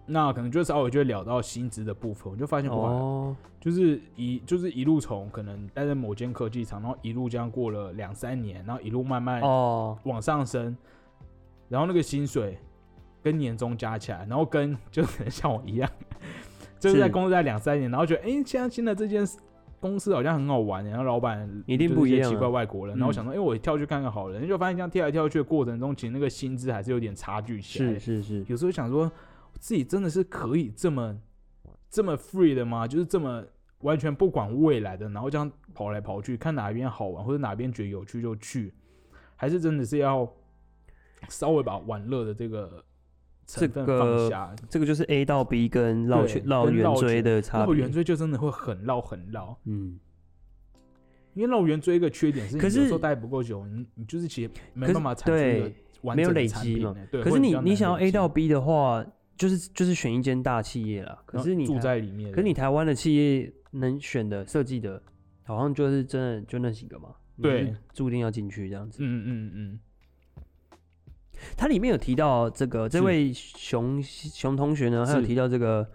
A: 那可能就稍微就会聊到薪资的部分，我就发现哇，
B: 哦，
A: 就是一就是一路从可能待在某间科技厂，然后一路这样过了两三年，然后一路慢慢
B: 哦，
A: 往上升，然后那个薪水跟年终加起来，然后跟就可能像我一样，*laughs* 就是在
B: 是
A: 公司待两三年，然后觉得哎、诶现在新的这间公司好像很好玩，然后老板
B: 一定不一样奇
A: 怪外国人，然后我想说，哎、我跳去看看好了，就发现这样跳来跳去的过程中，其实那个薪资还是有点差距起来。
B: 是。是是，
A: 有时候想说，自己真的是可以这么这么 free 的吗？就是这么完全不管未来的，然后这样跑来跑去，看哪边好玩或者哪边觉得有趣就去，还是真的是要稍微把玩乐的这个成分
B: 这个
A: 放下？
B: 这个就是 A 到 B 跟绕圈绕圆锥的差别
A: 绕圆。锥就真的会很绕很绕，
B: 嗯，
A: 因为绕圆锥一个缺点是，你
B: 可是
A: 有时候待不够久，你你就是其实没办法产出一个
B: 对
A: 完整的产
B: 累积嘛可是你你想要 A 到 B 的话，就是就是选一间大企业啦。可是你住
A: 在里面，
B: 可是你台湾的企业能选的设计的，好像就是真的就那几个嘛。
A: 对
B: 注定要进去这样子。
A: 嗯嗯嗯，
B: 它里面有提到这个这位熊熊同学呢，他有提到这个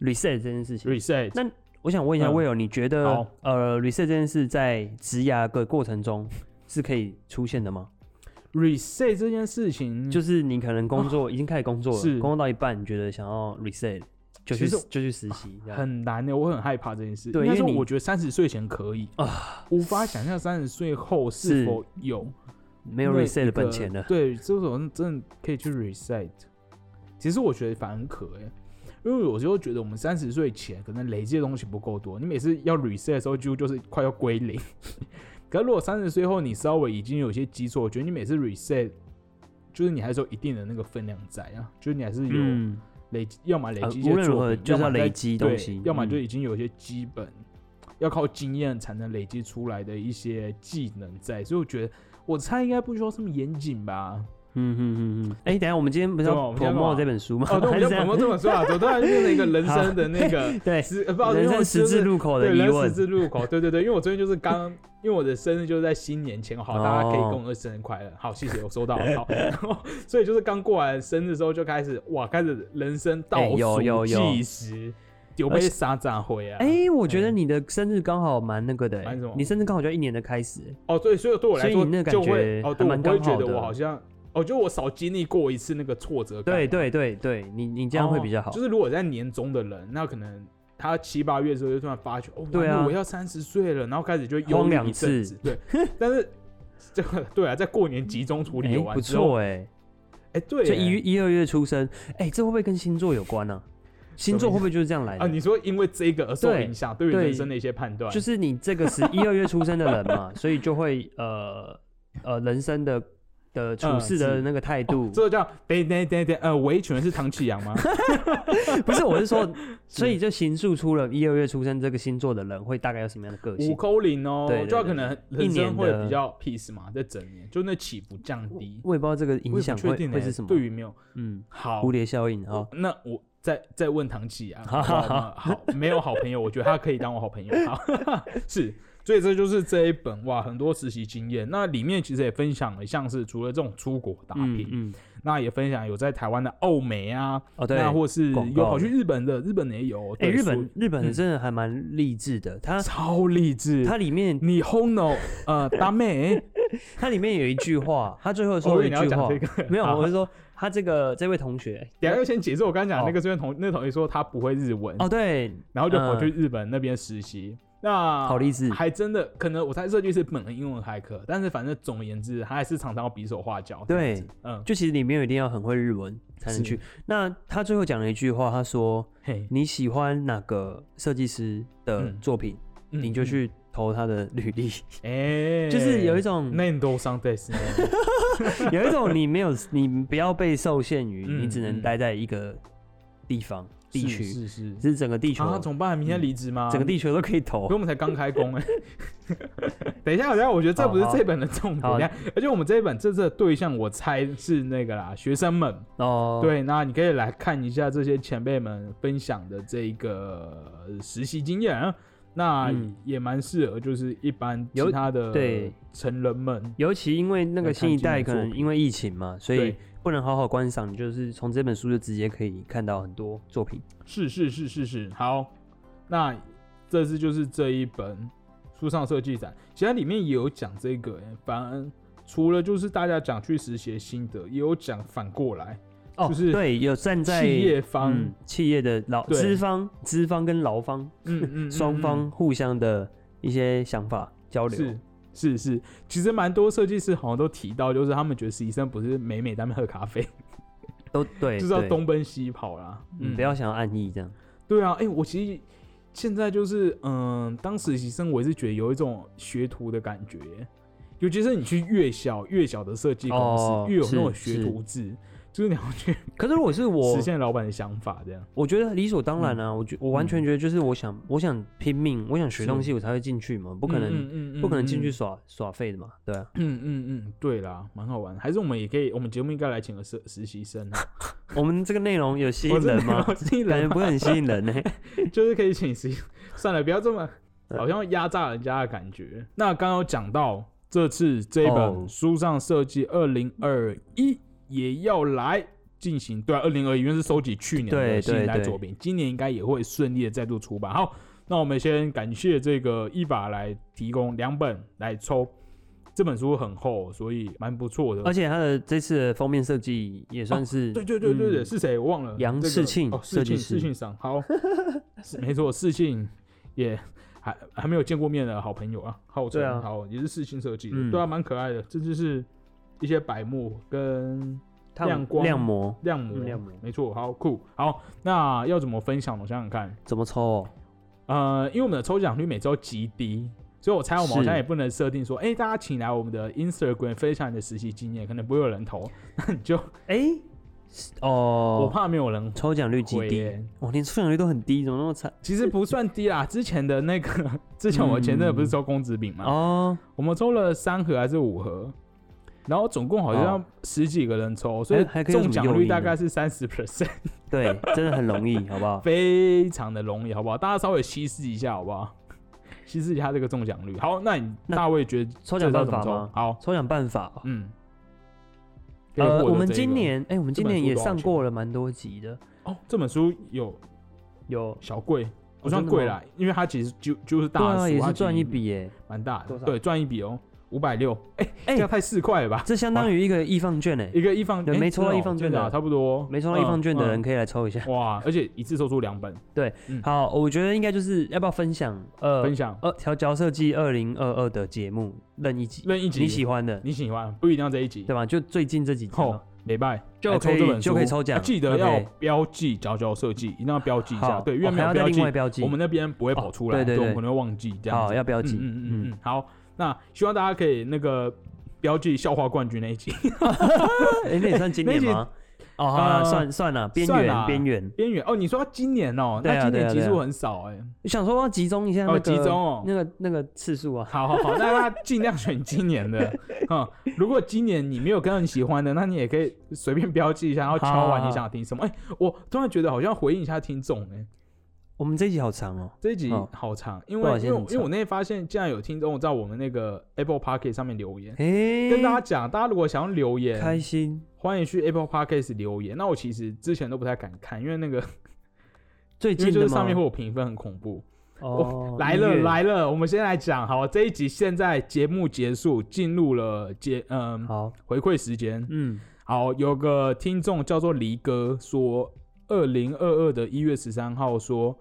B: reset 这件事情。
A: reset
B: 那我想问一下
A: 嗯
B: Will，你觉得呃 reset 这件事在职涯的过程中是可以出现的吗？
A: Reset 这件事情，
B: 就是你可能工作、已经开始工作了，
A: 是
B: 工作到一半，你觉得想要 reset，就去
A: 实
B: 就去实习，
A: 很难的，我很害怕这件事。
B: 对因为
A: 我觉得三十岁前可以
B: 啊，
A: 无法想象三十岁后是
B: 是
A: 否有
B: 没有 reset 的本钱了。
A: 对，这种真的可以去 reset。其实我觉得反而很可哎、因为有时候觉得我们三十岁前可能累积的东西不够多，你每次要 reset 的时候，几乎就是快要归零。可是如果三十岁后你稍微已经有些基础，我觉得你每次 reset，就是你还是有一定的那个分量在啊，就是你还是有
B: 嗯，
A: 累积，要么累积
B: 无论如
A: 些作品，
B: 何就是要
A: 么
B: 累积
A: 对
B: 东西
A: 要么就
B: 嗯
A: 已经有一些基本，要靠经验才能累积出来的一些技能在，所以我觉得我猜应该不需要这么严谨吧。
B: 嗯嗯嗯嗯。哎，等下我们今天不是要
A: 对啊我们今天干嘛
B: promo 这本书吗？
A: 哦，对，我们就 *laughs* 我们这本书啊，我突然就变成一个人生的那个
B: 对
A: 不
B: 人生十字
A: 路
B: 路口的疑问。
A: 十。字路口，对对对，因为我最近就是刚，因为我的生日就是在新年前，好，大家可以
B: 哦
A: 跟我说生日快乐，好，谢谢，我收到了，好，*laughs* 然后所以就是刚过完生日之后就开始哇，开始人生倒数计时，有被沙炸灰啊，
B: 哎，我觉得
A: 哎。
B: 你的生日刚好蛮那个的
A: 蛮什么，
B: 你生日刚好就一年的开始。
A: 哦，对，所以对我来说
B: 所以你那个
A: 就会
B: 感觉
A: 哦，对，我会觉得我好像，哦，就我少经历过一次那个挫折感，
B: 对对对对，你你这样会比较好
A: 哦。就是如果在年终的人，那可能他七八月的时候就突然发觉，哦，
B: 对啊
A: 我要三十岁了，然后开始就忧
B: 慌
A: 虑一阵
B: 两次
A: 子，对。*laughs* 但是这个对啊，在过年集中处理完之后，
B: 错哎，
A: 哎，对
B: 就
A: 耶，
B: 一一二月出生，哎，这会不会跟星座有关呢？星座会不会就是这样来的啊，
A: 你说因为这个而受影响，对于人生的一些判断，
B: 就是你这个是一二月出生的人嘛，所以就会呃呃人生的的处
A: 嗯
B: 事的那个态度
A: 哦，这个叫等等等等，呃，维权是唐启阳吗？*laughs* *laughs*
B: 不是我是说，所以就形塑出了一二月出生这个星座的人会大概有什么样的个性
A: 五
B: 性？
A: 扣零哦
B: 对对，
A: 就要可能
B: 一年的
A: 会比较 peace 嘛，在整年，就那起伏降低。
B: 我也不知道这个影响会
A: 欸
B: 会是什么。
A: 对于没有
B: 嗯，
A: 好
B: 蝴蝶效应哈。
A: 那我再再问唐启啊，
B: 好
A: 好不好好，没有好朋友，我觉得他可以当我好朋友。好，*laughs* 是，所以这就是这一本哇，很多实习经验。那里面其实也分享了，像是除了这种出国打拼，
B: 嗯嗯，
A: 那也分享有在台湾的欧美啊，
B: 哦对，
A: 那或是有跑去日本的，日本的也有。
B: 哎，
A: 对
B: 日本日本真的还蛮励志的，它
A: 超励志，
B: 它里面
A: 你 hono 呃大妹，
B: 它 *laughs* 里面有一句话，它最后
A: 我 *laughs*
B: 说一句话没有，*laughs* 我是说他这个这位同学，
A: 等下要先解释我刚刚讲
B: 哦
A: 那个这位同那个同学说他不会日文，
B: 哦对，
A: 然后就跑去
B: 嗯
A: 日本那边实习。那
B: 好励志。
A: 还真的可能我猜设计师本人英文还可，但是反正总而言之，他还是常常要比手画脚。对，嗯，
B: 就其实你没有一定要很会日文才能去。那他最后讲了一句话，他说
A: 嘿，
B: 你喜欢哪个设计师的
A: 嗯
B: 作品，
A: 嗯。
B: 你就，去投他的履历，
A: 哎，*laughs*
B: 就是有一种
A: 那都上对是，*laughs*
B: 有一种你没有你不要被受限于，
A: 嗯
B: 你只能
A: 嗯。
B: 待在一个地方地区，
A: 是是
B: 是整个地球
A: 啊，怎么办？明天离职吗？
B: 整个地球都可以投
A: 因为。我们才刚开工哎、*laughs* 等一下，等一下，我觉得这不是这本的重点。而且我们这一本这次的对象，我猜是那个啦，学生们。
B: 哦，
A: 对，那你可以来看一下这些前辈们分享的这个实习经验啊，那
B: 嗯
A: 也蛮适合，就是一般其他的
B: 对
A: 成人们。
B: 尤其因为那个新一代可能因为疫情嘛，所以
A: 对
B: 不能好好观赏，你就是从这本书就直接可以看到很多作品。
A: 是是是是是，好，那这次就是这一本书上设计展，其实它里面也有讲这个、欸，反而除了就是大家讲去实习心得，也有讲反过来，
B: 哦，
A: 就是
B: 对，有站在
A: 企业方，
B: 嗯企业的劳资方、资方跟劳方
A: 嗯嗯嗯 *laughs*
B: 双
A: 嗯
B: 方互相的一些想法交流。
A: 是是是，其实蛮多设计师好像都提到，就是他们觉得实习生不是美美在那边喝咖啡，
B: 都对，*laughs*
A: 就是要东奔西跑啦。
B: 嗯，不要想要安逸这样。
A: 对啊，哎、我其实现在就是，嗯，当实习生，我也是觉得有一种学徒的感觉，尤其是你去越小越小的设计公司，
B: 哦
A: 越有那种学徒制，就是你要去 *laughs*
B: 可是如果是我
A: 实，现老板的想法，这样。
B: 我觉得理所当然啊。我觉我完全
A: 嗯
B: 觉得就是我想我想拼命，我想学东西，我才会进去嘛，不可能不可能进去
A: 嗯
B: 耍耍废的嘛，对啊。
A: 嗯嗯嗯，对啦，蛮好玩。还是我们也可以，我们节目应该来请个实实习生啊，*laughs*
B: 我们这个内容有吸引人吗？*laughs*
A: 吸引人
B: 不会很吸引人呢。
A: 就是可以请实习，算了，不要这么好像压榨人家的感觉。那刚刚有讲到这次这本书上设计二零二一也要来进行，对啊，二零二一因为是收集去年的新一代作品，今年应该也会顺利的再度出版。好，那我们先感谢这个一法来提供两本来抽。这本书很厚，所以蛮不错的。
B: 而且它的这次的封面设计也算是、
A: 对对对对对，
B: 嗯
A: 是谁我忘了？这个
B: 杨世庆设计师
A: 世庆赏好，*laughs* 是没错，世庆也还还没有见过面的好朋友啊，号称
B: 对啊
A: 好也是世庆设计的，
B: 嗯
A: 对啊，蛮可爱的。这就是一些白墨跟亮光
B: 亮膜
A: 亮膜，
B: 嗯亮膜
A: 没错，好酷。好，那要怎么分享呢？我想想看，
B: 怎么抽、哦？
A: 呃，因为我们的抽奖率每周极低，所以我猜我们好像也不能设定说，哎、大家请来我们的 Instagram 分享你的实习经验，可能不会有人投，那你就、
B: 哎、
A: 我
B: 哦，
A: 怕没有人
B: 抽奖率极低
A: 我，
B: 哦，连抽奖率都很低，怎么那么惨？*laughs*
A: 其实不算低啦，之前的那个，*laughs* 之前我们前阵子不是抽公子饼嘛，
B: 哦，
A: 我们抽了三盒还是五盒，然后总共好像
B: 哦。
A: 十几个人抽，所以中奖率大概是三十 percent，
B: 对，真的很容易，*laughs* 好不好？
A: 非常的容易，好不好？大家稍微稀释一下，好不好？稀释一下这个中奖率。好，那你
B: 那
A: 大卫觉得
B: 抽奖办法吗？
A: 好，
B: 抽奖办法哦，
A: 嗯，
B: 呃，我们今年，哎、我们今年也上过了蛮多集的，
A: 哦，这本书有
B: 有。
A: 小贵，不算贵啦，因为它其实就就是大书，
B: 也
A: 它
B: 赚一笔耶，
A: 蛮大的。对，赚一笔哦，五百六，哎，
B: 哎
A: 这样太四块了吧？
B: 这相当于一个易放券哎，
A: 一个易放，
B: 对
A: 哎
B: 没抽到易放券的。
A: 差不多，
B: 没抽到易放券的人
A: 嗯。
B: 可以来抽一下。
A: 嗯哇，而且一次抽出两本，对
B: 好，我觉得应该就是要不要分享呃
A: 分享。
B: 呃调教设计二零二二的节目任一集，
A: 任一集。
B: 你喜欢的。
A: 你喜欢，不一定要这一集，
B: 对吧？就最近这几集
A: 后
B: 嘛，
A: 没拜。
B: 就可以
A: 来抽这本
B: 就可以抽奖
A: 啊记得要标记佼佼设计，一定要标记一下，对，因为
B: 哦还要再
A: 没有标记，
B: 另外标记，
A: 我们那边不会跑出来，
B: 哦对对。对
A: 我们可能会忘记这样
B: 好
A: 子。
B: 要标记，
A: 嗯嗯嗯嗯，好，那希望大家可以那个标记笑话冠军那一集，*laughs*
B: 哎，那也算今年吗？*laughs* 哦，好啦
A: 呃
B: 算算了，边缘边缘。
A: 边缘哦，你说今年哦，那今年集数很少哎，
B: 想说要集中一下那
A: 哦集中哦
B: 那个那个次数啊。
A: 好好好，那他尽量选今年的，*laughs* 嗯，如果今年你没有跟到你喜欢的，那你也可以随便标记一下，然后敲完你想听什么。哎、我突然觉得好像回应一下听众，哎，
B: 我们这一集好长哦，
A: 这一集
B: 哦。
A: 好长，因为因为因为我那天发现竟然有听众在我们那个 Apple Podcast 上面留言，
B: 哎，
A: 跟大家讲，大家如果想要留言，
B: 开心。
A: 欢迎去 Apple Podcast 留言。那我其实之前都不太敢看，因为那个 *laughs*
B: 最近就
A: 是上面会有评分很恐怖。
B: 哦，
A: 来了，来了，我们先来讲，好，这一集现在节目结束，进入了节嗯
B: 好，
A: 回馈时间。
B: 嗯，
A: 好，有个听众叫做黎哥说，二零二二的一月十三号说，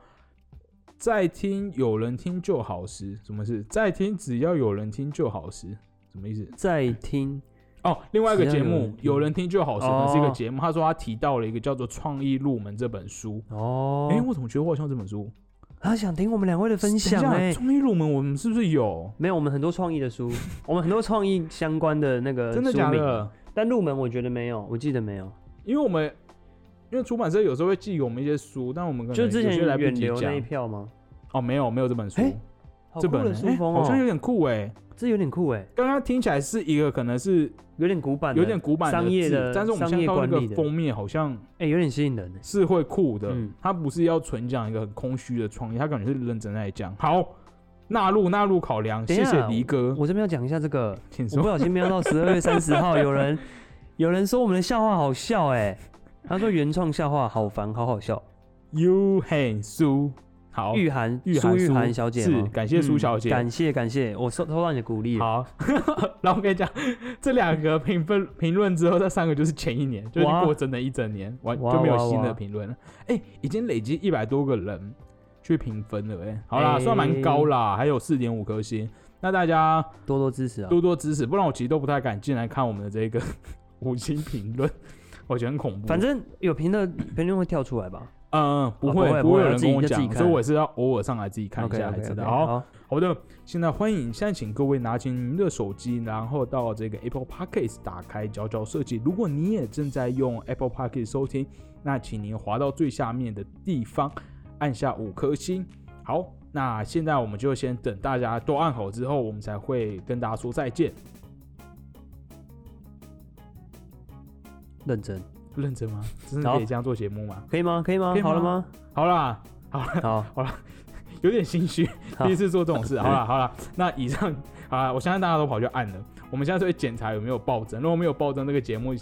A: 在听有人听就好时，什么事？在听只要有人听就好时，什么意思？
B: 在听
A: 哦，另外一个节目有人听就好时，是一个
B: 哦
A: 节目。他说他提到了一个叫做《创意入门》这本书。
B: 哦，
A: 哎、我怎么觉得我好像有这本书？
B: 他想听我们两位的分享哎，
A: 创意入门》我们是不是有？
B: 没有，我们很多创意的书，*laughs* 我们很多创意相关的那个
A: 真的假的？
B: 但入门我觉得没有，我记得没有，
A: 因为我们因为出版社有时候会寄给我们一些书，但我们可能
B: 就之前远流那一。票吗？
A: 哦，没有没有这本书，
B: 哎好酷
A: 这本
B: 书封哦，
A: 好像有点酷哎。
B: 这有点酷哎，
A: 刚刚听起来是一个可能是
B: 有点古板的，
A: 有点古板字
B: 商业的
A: 但是我们
B: 商
A: 现在看到那
B: 管理的
A: 个封面好像
B: 哎，有点吸引人哎，
A: 是会酷的，
B: 嗯
A: 它不是要纯讲一个很空虚的创意，它感觉是认真在讲。好，纳入纳入考量，谢
B: 等一下
A: 谢黎哥，
B: 我这边要讲一下这个。我不小心瞄到十二月三十号，有人有人说我们的笑话好笑哎，他说原创笑话好烦，好好笑。
A: You Han 苏，好，
B: 玉涵，
A: 玉涵苏
B: 苏玉涵小姐
A: 是
B: 吗
A: 感谢苏小姐
B: 嗯感谢感谢，我收收到你的鼓励。
A: 好，*laughs* 然后我跟你讲，这两个评分评论之后，这三个就是前一年，就是
B: 哇
A: 过整整一整年，完就没有新的
B: 哇
A: 评论了。哎、已经累积一百多个人去评分了、哎，好啦，
B: 哎
A: 算蛮高啦，还有四点五颗星。那大家
B: 多多支持啊！
A: 多多支持，不然我其实都不太敢进来看我们的这个 *laughs* 五星评论，我觉得很恐怖。
B: 反正有评论 *coughs* 评论会跳出来吧
A: 嗯，不
B: 哦
A: 会、不会有人跟我讲，所以我是要偶尔上来自己看一下知道。好，
B: 好，
A: 好的，现在欢迎，现在请各位拿起您的手机，然后到这个 Apple Podcast 打开角角设计。如果你也正在用 Apple Podcast 收听，那请您滑到最下面的地方，按下五颗星。好，那现在我们就先等大家都按好之后，我们才会跟大家说再见。
B: 认真
A: 认真吗？真的
B: 好
A: 可以这样做节目吗？
B: 可以吗？可以吗
A: 好了？吗
B: 好了吗？
A: 好啦，
B: 好，*laughs*
A: 有点心虚，第一次做这种事。好了好了，那以上 *laughs* 好了，我相信大家都跑去按了。我们现在就会检查有没有暴增，如果没有暴增，这个节目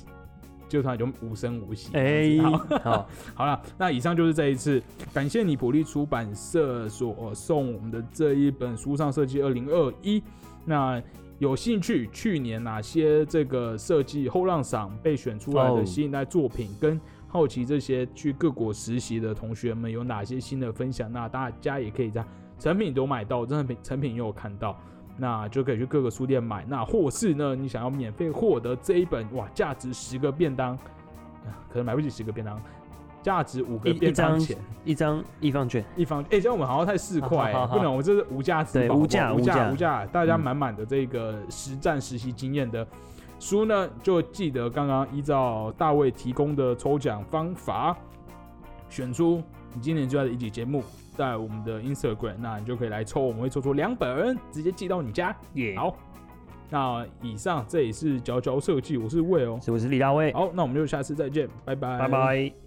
A: 就算就无声无息。
B: 哎
A: 好，
B: 好，*laughs*
A: 好了，那以上就是这一次，感谢你普利出版社所送我们的这一本《书上设计二零二一》。那有兴趣去年哪些这个设计后浪赏被选出来的新一代作品，跟好奇这些去各国实习的同学们有哪些新的分享，那大家也可以在成品都买到，真的品成品也有看到。那就可以去各个书店买，那或是呢，你想要免费获得这一本哇，价值十个便当，可能买不起十个便当，价值五个
B: 一一张
A: 便当钱，
B: 一张一方券，
A: 一方，哎、这样我们好像太市侩、欸，
B: 好好好。
A: 不能，我这是无价之宝，
B: 对无价
A: 无价
B: 无价。
A: 无价，大家
B: 嗯。
A: 满满的这个实战实习经验的书呢，就记得刚刚依照大卫提供的抽奖方法，选出你今年最爱的一集节目，在我们的 Instagram，那你就可以来抽，我们会抽出两本，直接寄到你家。*laughs*
B: 耶、
A: 好，那以上这也是佼佼设计，我是魏哦。
B: 所以我是李大卫，
A: 好，那我们就下次再见，拜拜，
B: 拜拜。